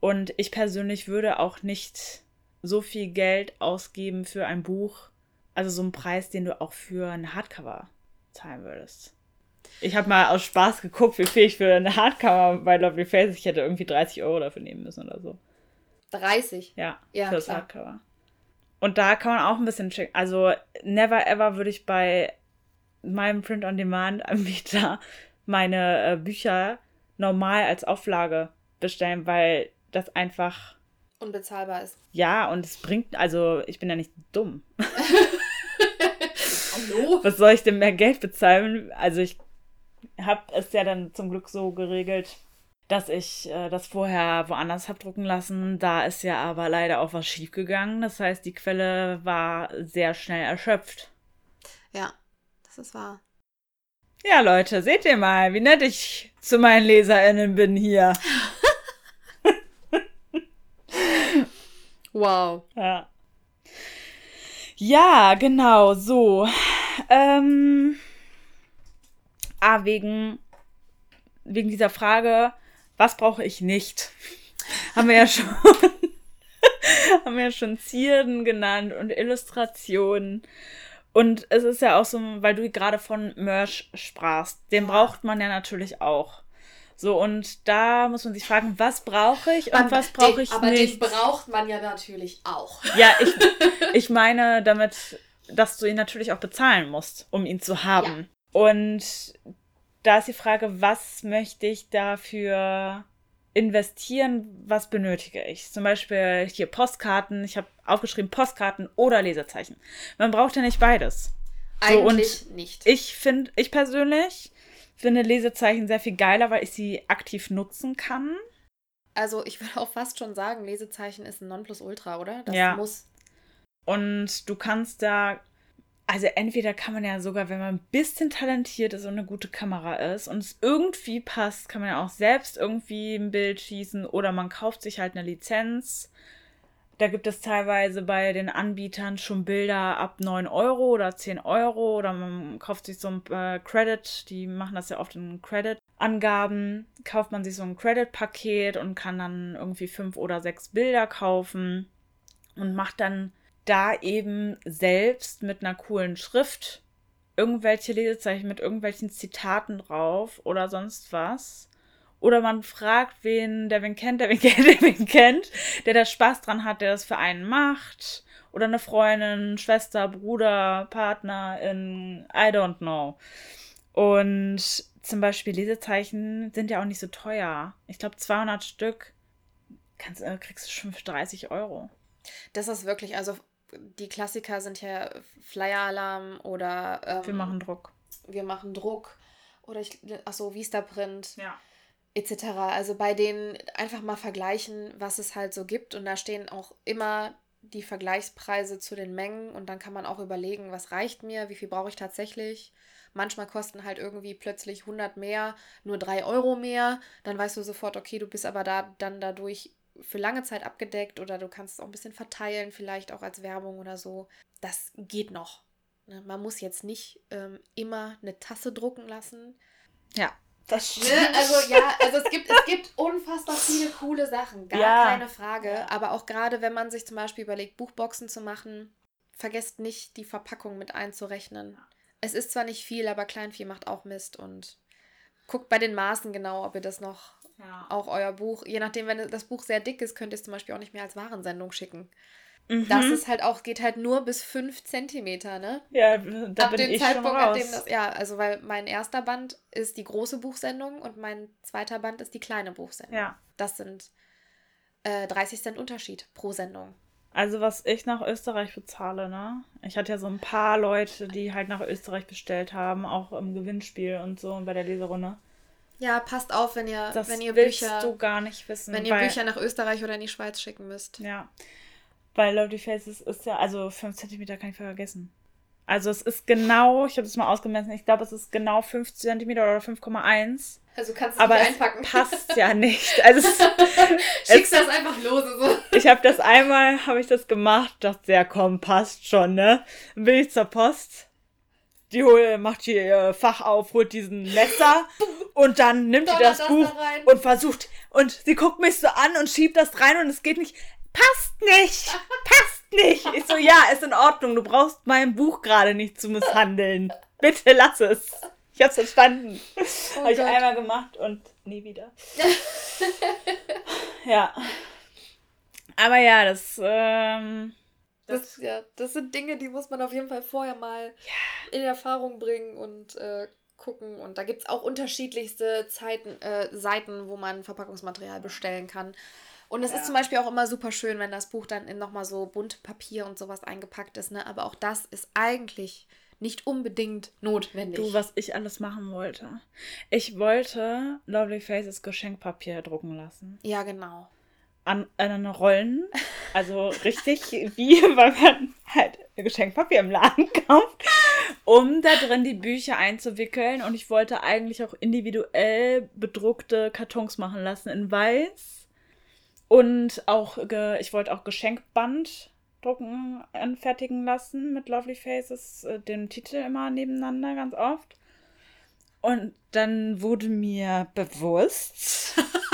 Und ich persönlich würde auch nicht so viel Geld ausgeben für ein Buch, also so einen Preis, den du auch für ein Hardcover zahlen würdest. Ich habe mal aus Spaß geguckt, wie viel ich für ein Hardcover bei Lovely Face, ich hätte irgendwie 30 Euro dafür nehmen müssen oder so. 30. Ja, Ja, fürs klar. Hardcover. Und da kann man auch ein bisschen checken. Also, never ever würde ich bei meinem Print-on-Demand-Anbieter meine äh, Bücher normal als Auflage bestellen, weil das einfach, Unbezahlbar ist. ja, und es bringt, also ich bin ja nicht dumm. Hallo? Was soll ich denn mehr Geld bezahlen? Also ich habe es ja dann zum Glück so geregelt, dass ich äh, das vorher woanders habe drucken lassen. Da ist ja aber leider auch was schiefgegangen. Das heißt, die Quelle war sehr schnell erschöpft. Ja, das ist wahr. Ja, Leute, seht ihr mal, wie nett ich zu meinen LeserInnen bin hier. Wow. Ja. Ja, genau, so. Ähm, ah, wegen, wegen dieser Frage, was brauche ich nicht? Haben wir ja schon, haben wir ja schon Zierden genannt und Illustrationen. Und es ist ja auch so, weil du gerade von Merch sprachst, den Ja. braucht man ja natürlich auch. So, und da muss man sich fragen, was brauche ich und Man- was brauche ich aber nicht? den braucht man ja natürlich auch. Ja, ich, ich meine damit, dass du ihn natürlich auch bezahlen musst, um ihn zu haben. Und da ist die Frage, was möchte ich dafür investieren, was benötige ich? Zum Beispiel hier Postkarten, ich habe aufgeschrieben Postkarten oder Lesezeichen. Man braucht ja nicht beides. So, und Eigentlich nicht. Ich finde, ich persönlich finde Lesezeichen sehr viel geiler, weil ich sie aktiv nutzen kann. Also ich würde auch fast schon sagen, Lesezeichen ist ein Nonplusultra, oder? Das Ja. muss. Und du kannst da also entweder kann man ja sogar, wenn man ein bisschen talentiert ist und eine gute Kamera ist und es irgendwie passt, kann man ja auch selbst irgendwie ein Bild schießen oder man kauft sich halt eine Lizenz. Da gibt es teilweise bei den Anbietern schon Bilder ab 9 Euro oder 10 Euro oder man kauft sich so ein äh, Credit, die machen das ja oft in Credit-Angaben, kauft man sich so ein Credit-Paket und kann dann irgendwie fünf oder sechs Bilder kaufen und macht dann da eben selbst mit einer coolen Schrift irgendwelche Lesezeichen mit irgendwelchen Zitaten drauf oder sonst was. Oder man fragt, wen der wen kennt, der wen kennt, der wen kennt, der da Spaß dran hat, der das für einen macht. Oder eine Freundin, Schwester, Bruder, Partner in I don't know. Und zum Beispiel Lesezeichen sind ja auch nicht so teuer. Ich glaube 200 Stück kannst, äh, kriegst du schon für 30 Euro. Das ist wirklich, also die Klassiker sind ja Flyer-Alarm oder. Ähm, wir machen Druck. Wir machen Druck. Oder ich, achso, Vista-Print. Ja. Etc. Also bei denen einfach mal vergleichen, was es halt so gibt. Und da stehen auch immer die Vergleichspreise zu den Mengen. Und dann kann man auch überlegen, was reicht mir, wie viel brauche ich tatsächlich. Manchmal kosten halt irgendwie plötzlich 100 mehr, nur 3 Euro mehr. Dann weißt du sofort, okay, du bist aber da dann dadurch für lange Zeit abgedeckt oder du kannst es auch ein bisschen verteilen, vielleicht auch als Werbung oder so. Das geht noch. Ne? Man muss jetzt nicht ähm, immer eine Tasse drucken lassen. Ja, das ne? stimmt. Also ja, also es gibt, es gibt unfassbar viele coole Sachen, gar ja. keine Frage. Aber auch gerade wenn man sich zum Beispiel überlegt, Buchboxen zu machen, vergesst nicht, die Verpackung mit einzurechnen. Es ist zwar nicht viel, aber Kleinvieh macht auch Mist und guckt bei den Maßen genau, ob ihr das noch ja. Auch euer Buch, je nachdem, wenn das Buch sehr dick ist, könnt ihr es zum Beispiel auch nicht mehr als Warensendung schicken. Mhm. Das ist halt auch, geht halt nur bis 5 Zentimeter, ne? Ja, da Ab bin dem ich Zeitpunkt, schon raus. Das, ja, also weil mein erster Band ist die große Buchsendung und mein zweiter Band ist die kleine Buchsendung. Ja. Das sind äh, 30 Cent Unterschied pro Sendung. Also was ich nach Österreich bezahle, ne? Ich hatte ja so ein paar Leute, die halt nach Österreich bestellt haben, auch im Gewinnspiel und so und bei der Leserunde. Ja, passt auf, wenn ihr, das wenn ihr Bücher. du gar nicht wissen. Wenn ihr weil, Bücher nach Österreich oder in die Schweiz schicken müsst. Ja. Bei Lovely Faces ist ja, also 5 cm kann ich vergessen. Also es ist genau, ich habe es mal ausgemessen, ich glaube, es ist genau 5 cm oder 5,1. Also kannst du aber nicht einpacken. Es passt ja nicht. Also es, Schickst es, das einfach lose so. Ich habe das einmal, habe ich das gemacht, dachte, ja komm, passt schon, ne? Dann bin ich zur Post die hol, macht hier ihr Fach auf, holt diesen Messer und dann nimmt sie das, das Buch da und versucht. Und sie guckt mich so an und schiebt das rein und es geht nicht. Passt nicht! Passt nicht! Ich so, ja, ist in Ordnung. Du brauchst mein Buch gerade nicht zu misshandeln. Bitte lass es. Ich hab's verstanden. Oh Habe ich einmal gemacht und nie wieder. ja. Aber ja, das. Ähm das, ja, das sind Dinge, die muss man auf jeden Fall vorher mal ja. in Erfahrung bringen und äh, gucken. Und da gibt es auch unterschiedlichste Zeiten, äh, Seiten, wo man Verpackungsmaterial bestellen kann. Und es ja. ist zum Beispiel auch immer super schön, wenn das Buch dann in nochmal so bunt Papier und sowas eingepackt ist. Ne? Aber auch das ist eigentlich nicht unbedingt notwendig. Du, was ich alles machen wollte. Ich wollte Lovely Faces Geschenkpapier drucken lassen. Ja, genau an, an Rollen. Also richtig wie, weil man halt Geschenkpapier im Laden kauft, um da drin die Bücher einzuwickeln. Und ich wollte eigentlich auch individuell bedruckte Kartons machen lassen in weiß. Und auch, ich wollte auch Geschenkband drucken, anfertigen lassen mit Lovely Faces, äh, den Titel immer nebeneinander ganz oft. Und dann wurde mir bewusst,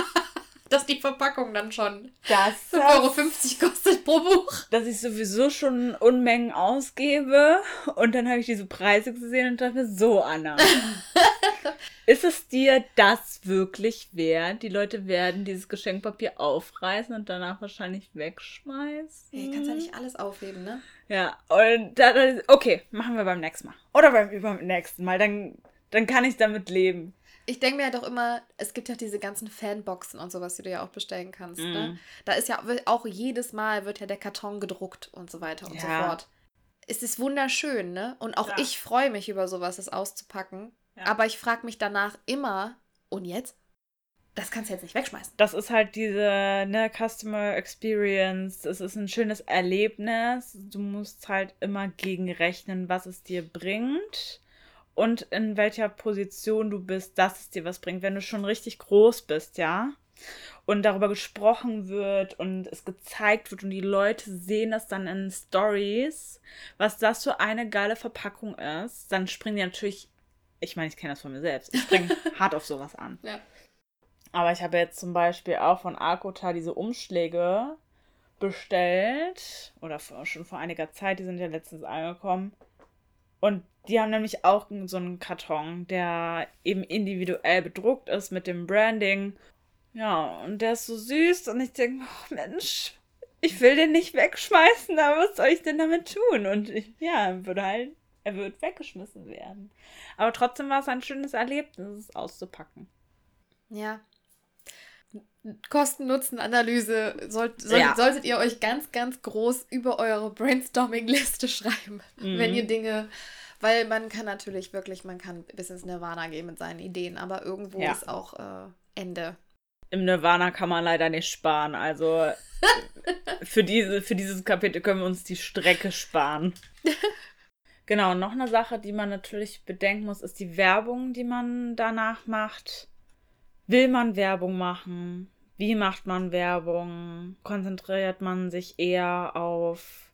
dass die Verpackung dann schon das 5,50 Euro kostet pro Buch. Dass ich sowieso schon Unmengen ausgebe. Und dann habe ich diese Preise gesehen und dachte, so, Anna. ist es dir das wirklich wert? Die Leute werden dieses Geschenkpapier aufreißen und danach wahrscheinlich wegschmeißen. Ja, kannst ja nicht alles aufheben, ne? Ja, und dann, okay, machen wir beim nächsten Mal. Oder beim, beim nächsten Mal. Dann, dann kann ich damit leben ich denke mir ja doch immer, es gibt ja diese ganzen Fanboxen und sowas, die du ja auch bestellen kannst. Mm. Ne? Mhm. Da ist ja auch jedes Mal wird ja der Karton gedruckt und so weiter und ja. so fort. Es ist wunderschön, ne? Und auch ja. ich freue mich über sowas, das auszupacken. Ja. Aber ich frage mich danach immer, und jetzt? das kannst du jetzt nicht wegschmeißen. Das ist halt diese ne, Customer Experience. Es ist ein schönes Erlebnis. Du musst halt immer gegenrechnen, was es dir bringt und in welcher Position du bist, dass es dir was bringt. Wenn du schon richtig groß bist, ja, und darüber gesprochen wird und es gezeigt wird und die Leute sehen das dann in Stories, was das für eine geile Verpackung ist, dann springen die natürlich, ich meine, ich kenne das von mir selbst, ich springe hart auf sowas an. Ja. Aber ich habe jetzt zum Beispiel auch von Akota diese Umschläge bestellt. Oder schon vor einiger Zeit, die sind ja letztens angekommen. Und die haben nämlich auch so einen Karton, der eben individuell bedruckt ist mit dem Branding. Ja, und der ist so süß und ich denke, oh Mensch, ich will den nicht wegschmeißen, aber was soll ich denn damit tun? Und ich, ja, würde halt, er wird weggeschmissen werden. Aber trotzdem war es ein schönes Erlebnis, es auszupacken. Ja, Kosten-Nutzen-Analyse sollt, soll, ja. solltet ihr euch ganz, ganz groß über eure Brainstorming-Liste schreiben, mhm. wenn ihr Dinge, weil man kann natürlich wirklich, man kann bis ins Nirvana gehen mit seinen Ideen, aber irgendwo ja. ist auch äh, Ende. Im Nirvana kann man leider nicht sparen, also für, diese, für dieses Kapitel können wir uns die Strecke sparen. genau, noch eine Sache, die man natürlich bedenken muss, ist die Werbung, die man danach macht. Will man Werbung machen? Wie macht man Werbung? Konzentriert man sich eher auf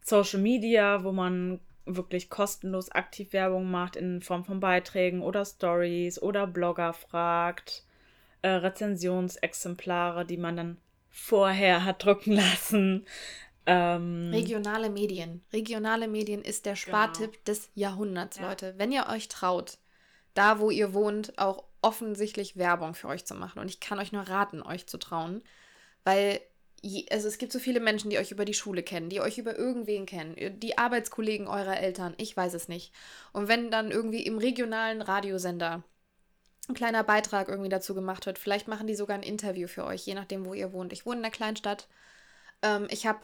Social Media, wo man wirklich kostenlos aktiv Werbung macht in Form von Beiträgen oder Stories oder Blogger fragt, äh, Rezensionsexemplare, die man dann vorher hat drucken lassen. Ähm, Regionale Medien. Regionale Medien ist der genau. Spartipp genau. des Jahrhunderts, ja. Leute. Wenn ihr euch traut, da wo ihr wohnt, auch offensichtlich Werbung für euch zu machen. Und ich kann euch nur raten, euch zu trauen, weil also es gibt so viele Menschen, die euch über die Schule kennen, die euch über irgendwen kennen, die Arbeitskollegen eurer Eltern, ich weiß es nicht. Und wenn dann irgendwie im regionalen Radiosender ein kleiner Beitrag irgendwie dazu gemacht wird, vielleicht machen die sogar ein Interview für euch, je nachdem, wo ihr wohnt. Ich wohne in einer Kleinstadt. Ähm, ich habe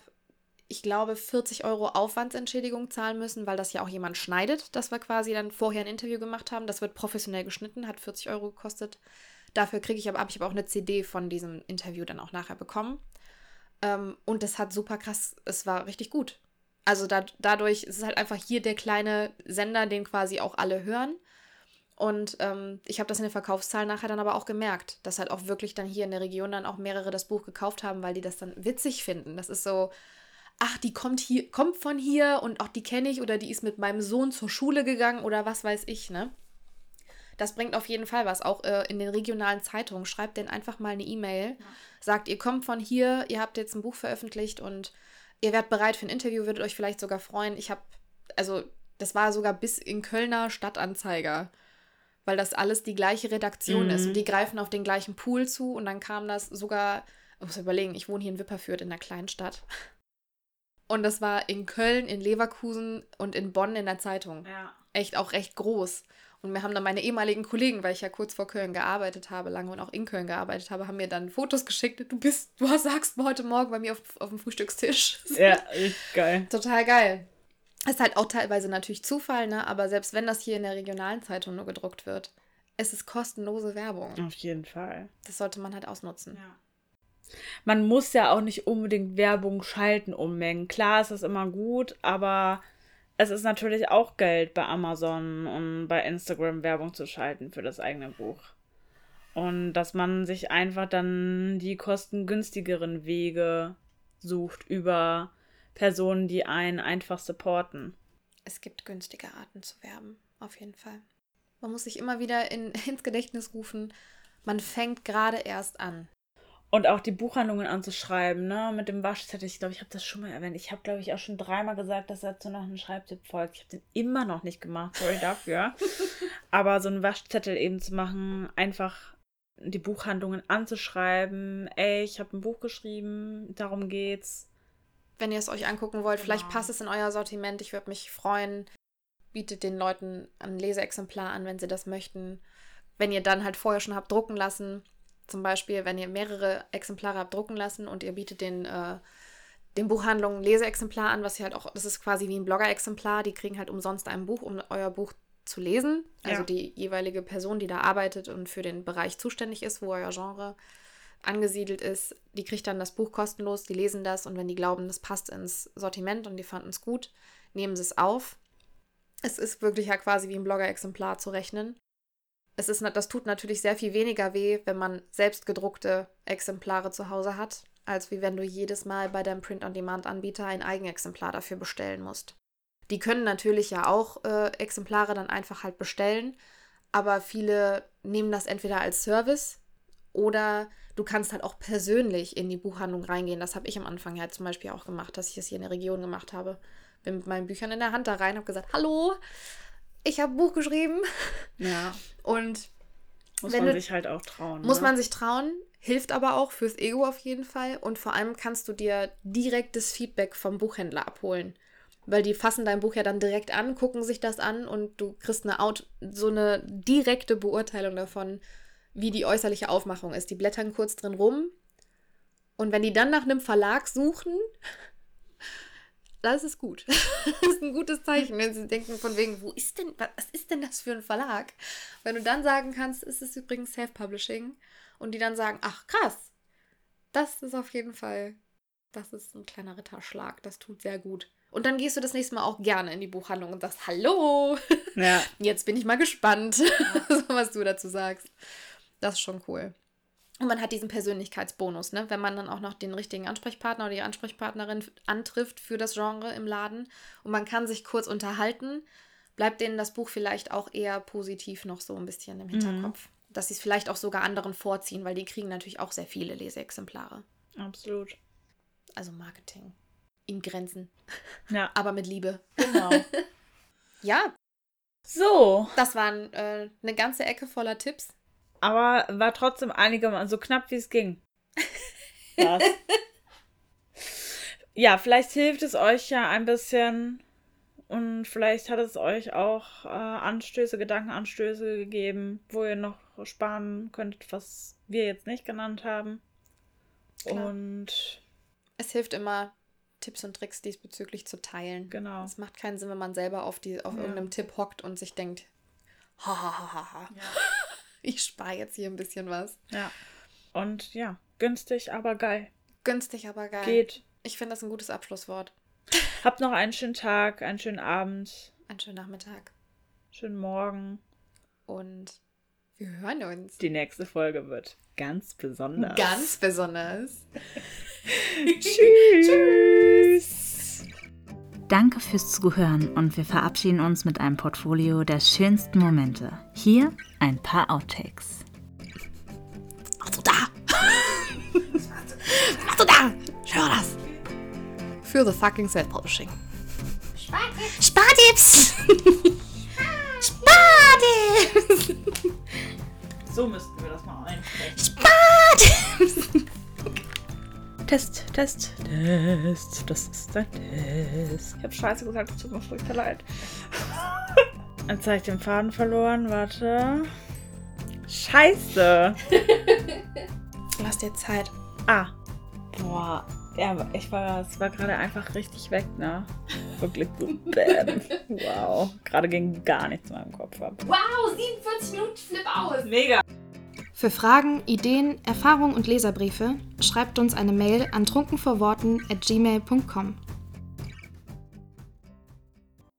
ich glaube, 40 Euro Aufwandsentschädigung zahlen müssen, weil das ja auch jemand schneidet, dass wir quasi dann vorher ein Interview gemacht haben. Das wird professionell geschnitten, hat 40 Euro gekostet. Dafür kriege ich aber, habe ich aber auch eine CD von diesem Interview dann auch nachher bekommen. Ähm, und das hat super krass, es war richtig gut. Also da, dadurch ist es halt einfach hier der kleine Sender, den quasi auch alle hören. Und ähm, ich habe das in den Verkaufszahlen nachher dann aber auch gemerkt, dass halt auch wirklich dann hier in der Region dann auch mehrere das Buch gekauft haben, weil die das dann witzig finden. Das ist so, ach, die kommt hier, kommt von hier und auch die kenne ich oder die ist mit meinem Sohn zur Schule gegangen oder was weiß ich, ne? Das bringt auf jeden Fall was. Auch äh, in den regionalen Zeitungen. Schreibt denen einfach mal eine E-Mail. Ja. Sagt, ihr kommt von hier, ihr habt jetzt ein Buch veröffentlicht und ihr werdet bereit für ein Interview, würdet euch vielleicht sogar freuen. Ich habe, also, das war sogar bis in Kölner Stadtanzeiger. Weil das alles die gleiche Redaktion mhm. ist und die greifen auf den gleichen Pool zu und dann kam das sogar, ich muss überlegen, ich wohne hier in Wipperfürth in einer Kleinstadt. Und das war in Köln, in Leverkusen und in Bonn in der Zeitung. Ja. Echt auch recht groß. Und mir haben dann meine ehemaligen Kollegen, weil ich ja kurz vor Köln gearbeitet habe, lange und auch in Köln gearbeitet habe, haben mir dann Fotos geschickt. Du bist, du sagst heute Morgen bei mir auf, auf dem Frühstückstisch. Ja, echt geil. Total geil. Ist halt auch teilweise natürlich Zufall, ne? Aber selbst wenn das hier in der regionalen Zeitung nur gedruckt wird, es ist kostenlose Werbung. Auf jeden Fall. Das sollte man halt ausnutzen. Ja man muss ja auch nicht unbedingt Werbung schalten ummengen. Klar ist es immer gut, aber es ist natürlich auch Geld bei Amazon und bei Instagram Werbung zu schalten für das eigene Buch. Und dass man sich einfach dann die kostengünstigeren Wege sucht über Personen, die einen einfach supporten. Es gibt günstige Arten zu werben, auf jeden Fall. Man muss sich immer wieder in, ins Gedächtnis rufen, man fängt gerade erst an. Und auch die Buchhandlungen anzuschreiben, ne, mit dem Waschzettel. Ich glaube, ich habe das schon mal erwähnt. Ich habe, glaube ich, auch schon dreimal gesagt, dass dazu noch ein Schreibtipp folgt. Ich habe den immer noch nicht gemacht. Sorry dafür. Aber so einen Waschzettel eben zu machen, einfach die Buchhandlungen anzuschreiben. Ey, ich habe ein Buch geschrieben, darum geht's. Wenn ihr es euch angucken wollt, genau. vielleicht passt es in euer Sortiment. Ich würde mich freuen. Bietet den Leuten ein Leseexemplar an, wenn sie das möchten. Wenn ihr dann halt vorher schon habt drucken lassen, zum Beispiel, wenn ihr mehrere Exemplare habt drucken lassen und ihr bietet den, äh, den Buchhandlungen ein Leseexemplar an, was ihr halt auch, das ist quasi wie ein Blogger-Exemplar, die kriegen halt umsonst ein Buch, um euer Buch zu lesen. Also Ja. die jeweilige Person, die da arbeitet und für den Bereich zuständig ist, wo euer Genre angesiedelt ist, die kriegt dann das Buch kostenlos, die lesen das und wenn die glauben, das passt ins Sortiment und die fanden es gut, nehmen sie es auf. Es ist wirklich ja quasi wie ein Blogger-Exemplar zu rechnen. Es ist, das tut natürlich sehr viel weniger weh, wenn man selbst gedruckte Exemplare zu Hause hat, als wie wenn du jedes Mal bei deinem Print-on-Demand-Anbieter ein Eigenexemplar dafür bestellen musst. Die können natürlich ja auch äh, Exemplare dann einfach halt bestellen, aber viele nehmen das entweder als Service oder du kannst halt auch persönlich in die Buchhandlung reingehen. Das habe ich am Anfang ja zum Beispiel auch gemacht, dass ich das hier in der Region gemacht habe. Bin mit meinen Büchern in der Hand da rein, habe gesagt, hallo, ich habe ein Buch geschrieben Ja. und Muss Wenn man du- sich halt auch trauen. muss ne? man sich trauen, hilft aber auch fürs Ego auf jeden Fall. Und vor allem kannst du dir direktes Feedback vom Buchhändler abholen. Weil die fassen dein Buch ja dann direkt an, gucken sich das an und du kriegst eine Out so eine direkte Beurteilung davon, wie die äußerliche Aufmachung ist. Die blättern kurz drin rum. Und wenn die dann nach einem Verlag suchen, das ist gut. Das ist ein gutes Zeichen, wenn sie denken von wegen, wo ist denn, was ist denn das für ein Verlag? Wenn du dann sagen kannst, es ist übrigens Self-Publishing und die dann sagen, ach krass, das ist auf jeden Fall, das ist ein kleiner Ritterschlag, das tut sehr gut. Und dann gehst du das nächste Mal auch gerne in die Buchhandlung und sagst, hallo, Ja. jetzt bin ich mal gespannt, was du dazu sagst. Das ist schon cool. Und man hat diesen Persönlichkeitsbonus, ne? wenn man dann auch noch den richtigen Ansprechpartner oder die Ansprechpartnerin antrifft für das Genre im Laden und man kann sich kurz unterhalten, bleibt denen das Buch vielleicht auch eher positiv noch so ein bisschen im Hinterkopf. Dass sie es vielleicht auch sogar anderen vorziehen, weil die kriegen natürlich auch sehr viele Leseexemplare. Absolut. Also Marketing. In Grenzen. Ja. Aber mit Liebe. Genau. Ja, so, das waren äh, eine ganze Ecke voller Tipps. Aber war trotzdem einigermaßen so knapp wie es ging. Das. ja, vielleicht hilft es euch ja ein bisschen und vielleicht hat es euch auch äh, Anstöße, Gedankenanstöße gegeben, wo ihr noch sparen könntet, was wir jetzt nicht genannt haben. Klar. Und Es hilft immer, Tipps und Tricks diesbezüglich zu teilen. genau. Es macht keinen Sinn, wenn man selber auf, die, auf Ja. irgendeinem Tipp hockt und sich denkt, ha, ha, ha, ha, ha. ich spare jetzt hier ein bisschen was. Ja. Und ja, günstig, aber geil. Günstig, aber geil. Geht. Ich finde das ein gutes Abschlusswort. Habt noch einen schönen Tag, einen schönen Abend, Einen schönen Nachmittag. schönen Morgen. Und wir hören uns. Die nächste Folge wird ganz besonders. Ganz besonders. Tschüss. Danke fürs Zuhören und wir verabschieden uns mit einem Portfolio der schönsten Momente. Hier ein paar Outtakes. Also da. Also da. Schau das. Für the fucking Self-Publishing. Spartipps. Spartipps. So müssten wir das mal einsprechen. Spartipps. Test, Test, Test. Das ist ein Test. Ich hab Scheiße gesagt, es tut mir furchtbar leid. Jetzt habe ich den Faden verloren. Warte. Scheiße. Lass dir Zeit. Ah. Boah. Ja, ich war, es war gerade einfach richtig weg, ne? Wirklich so bam. Wow. Gerade ging gar nichts in meinem Kopf ab. Wow, 47 Minuten Flip aus. Mega. Für Fragen, Ideen, Erfahrungen und Leserbriefe schreibt uns eine Mail an trunkenvorworten at gmail.com.